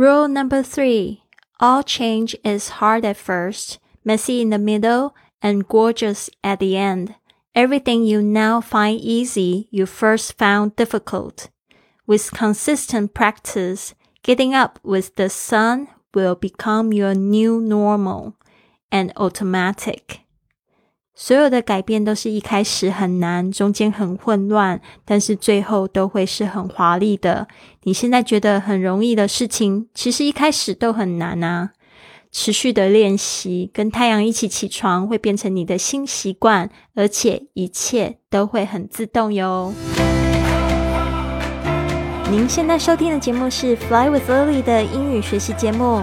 Rule number three all change is hard at first, messy in the middle, and gorgeous at the end. Everything you now find easy, you first found difficult. With consistent practice, getting up with the sun will become your new normal and automatic. 所有的改变都是一开始很难，中间很混乱，但是最后都会是很华丽的。你现在觉得很容易的事情，其实一开始都很难啊。持续的练习，跟太阳一起起床，会变成你的新习惯，而且一切都会很自动哟。您现在收听的节目是《Fly with Lily》的英语学习节目。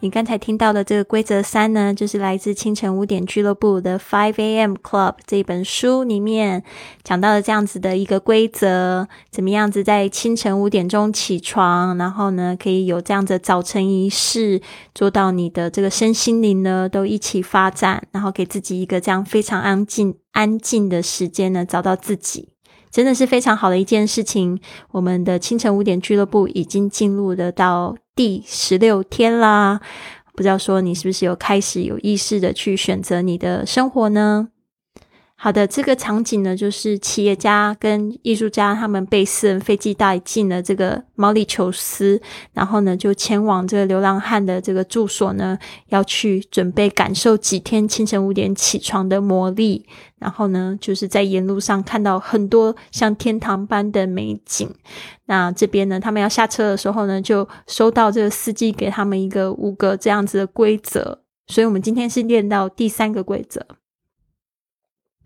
你刚才听到的这个规则三呢，就是来自清晨五点俱乐部的 Five A.M. Club 这本书里面讲到的这样子的一个规则，怎么样子在清晨五点钟起床，然后呢可以有这样子早晨仪式，做到你的这个身心灵呢都一起发展，然后给自己一个这样非常安静安静的时间呢，找到自己。真的是非常好的一件事情。我们的清晨五点俱乐部已经进入的到第十六天啦，不知道说你是不是有开始有意识的去选择你的生活呢？好的，这个场景呢，就是企业家跟艺术家他们被私人飞机带进了这个毛里求斯，然后呢，就前往这个流浪汉的这个住所呢，要去准备感受几天清晨五点起床的魔力。然后呢，就是在沿路上看到很多像天堂般的美景。那这边呢，他们要下车的时候呢，就收到这个司机给他们一个五个这样子的规则。所以我们今天是练到第三个规则。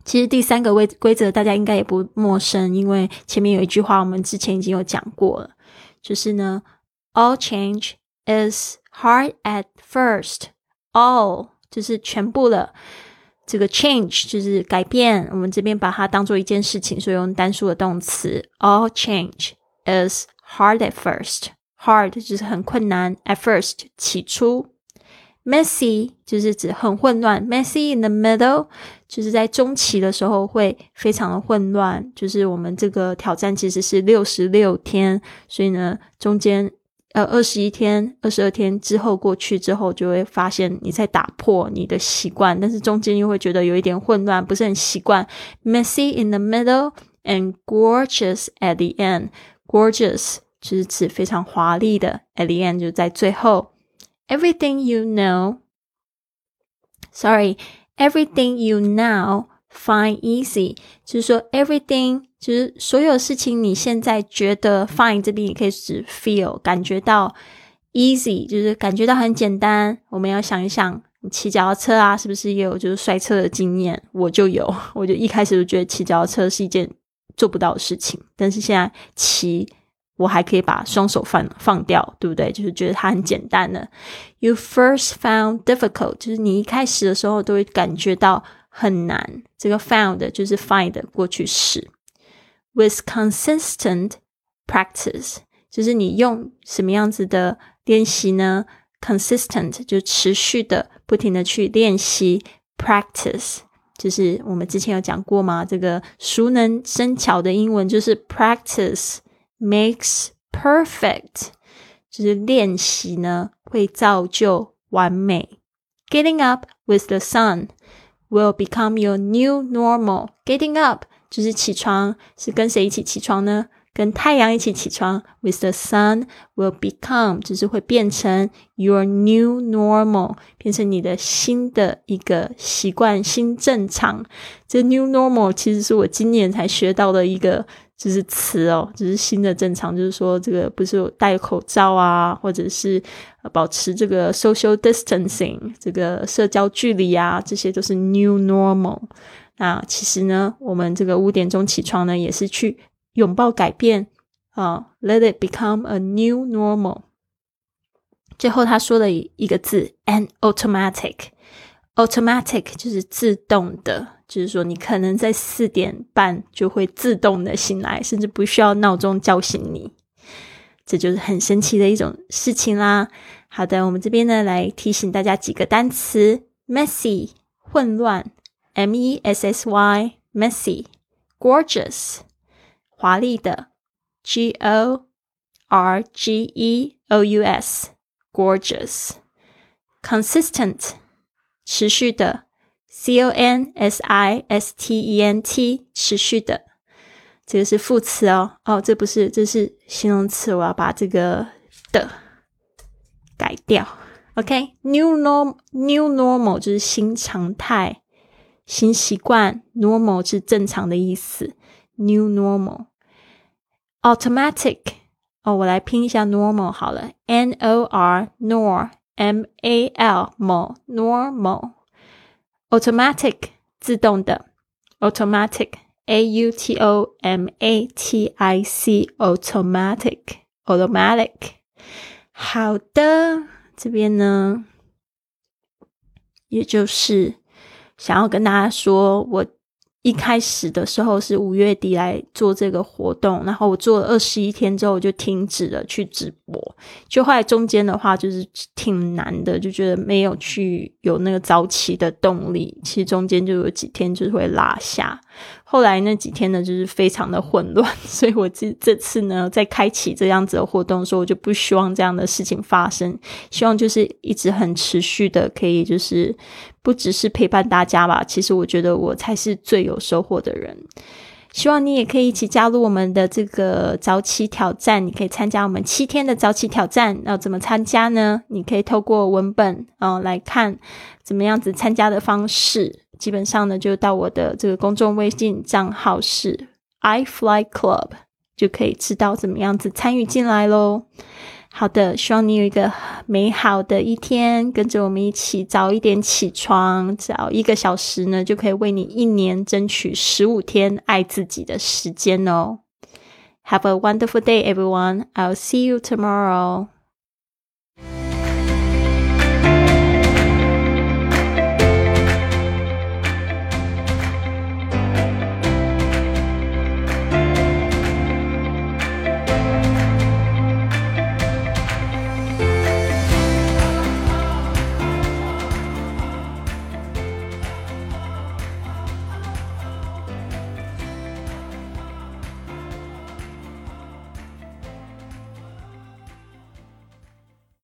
其实第三个规规则大家应该也不陌生，因为前面有一句话我们之前已经有讲过了，就是呢，all change is hard at first。all 就是全部了，这个 change 就是改变，我们这边把它当做一件事情，所以用单数的动词。all change is hard at first。hard 就是很困难，at first 起初。Messy 就是指很混乱，Messy in the middle 就是在中期的时候会非常的混乱。就是我们这个挑战其实是六十六天，所以呢，中间呃二十一天、二十二天之后过去之后，就会发现你在打破你的习惯，但是中间又会觉得有一点混乱，不是很习惯。Messy in the middle and gorgeous at the end. Gorgeous 就是指非常华丽的，at the end 就是在最后。Everything you know, sorry, everything you now find easy，就是说 everything 就是所有事情，你现在觉得 find 这边也可以指 feel 感觉到 easy，就是感觉到很简单。我们要想一想，你骑脚踏车啊，是不是也有就是摔车的经验？我就有，我就一开始就觉得骑脚踏车是一件做不到的事情，但是现在骑。我还可以把双手放放掉，对不对？就是觉得它很简单的。You first found difficult，就是你一开始的时候都会感觉到很难。这个 found 就是 find 过去式。With consistent practice，就是你用什么样子的练习呢？Consistent 就持续的、不停的去练习。Practice 就是我们之前有讲过吗？这个熟能生巧的英文就是 practice。makes perfect，就是练习呢会造就完美。Getting up with the sun will become your new normal. Getting up 就是起床，是跟谁一起起床呢？跟太阳一起起床，with the sun will become，就是会变成 your new normal，变成你的新的一个习惯、新正常。这 new normal 其实是我今年才学到的一个 就是词哦，就是新的正常，就是说这个不是有戴口罩啊，或者是保持这个 social distancing，这个社交距离啊，这些都是 new normal。那其实呢，我们这个五点钟起床呢，也是去。拥抱改变啊，Let it become a new normal。最后他说了一个字，an automatic。automatic 就是自动的，就是说你可能在四点半就会自动的醒来，甚至不需要闹钟叫醒你。这就是很神奇的一种事情啦。好的，我们这边呢来提醒大家几个单词：messy 混乱，m e s s y messy；gorgeous 华丽的，g o r g e o u s gorgeous；consistent 持续的，c o n s i s t e n t 持续的。这个是副词哦，哦，这不是，这是形容词。我要把这个的改掉。OK，new norm，new normal 就是新常态、新习惯。normal 是正常的意思。new normal，automatic 哦，我来拼一下 normal 好了，n o r nor m a l mo automatic 自动的，automatic。A U T O M A T I C automatic automatic，好的，这边呢，也就是想要跟大家说，我。一开始的时候是五月底来做这个活动，然后我做了二十一天之后就停止了去直播。就后来中间的话就是挺难的，就觉得没有去有那个早起的动力。其实中间就有几天就是会落下。后来那几天呢就是非常的混乱，所以我这这次呢在开启这样子的活动的时候，我就不希望这样的事情发生，希望就是一直很持续的可以就是。不只是陪伴大家吧，其实我觉得我才是最有收获的人。希望你也可以一起加入我们的这个早起挑战，你可以参加我们七天的早起挑战。要怎么参加呢？你可以透过文本啊来看怎么样子参加的方式。基本上呢，就到我的这个公众微信账号是 i fly club，就可以知道怎么样子参与进来喽。好的，希望你有一个美好的一天，跟着我们一起早一点起床，早一个小时呢，就可以为你一年争取十五天爱自己的时间哦。Have a wonderful day, everyone. I'll see you tomorrow.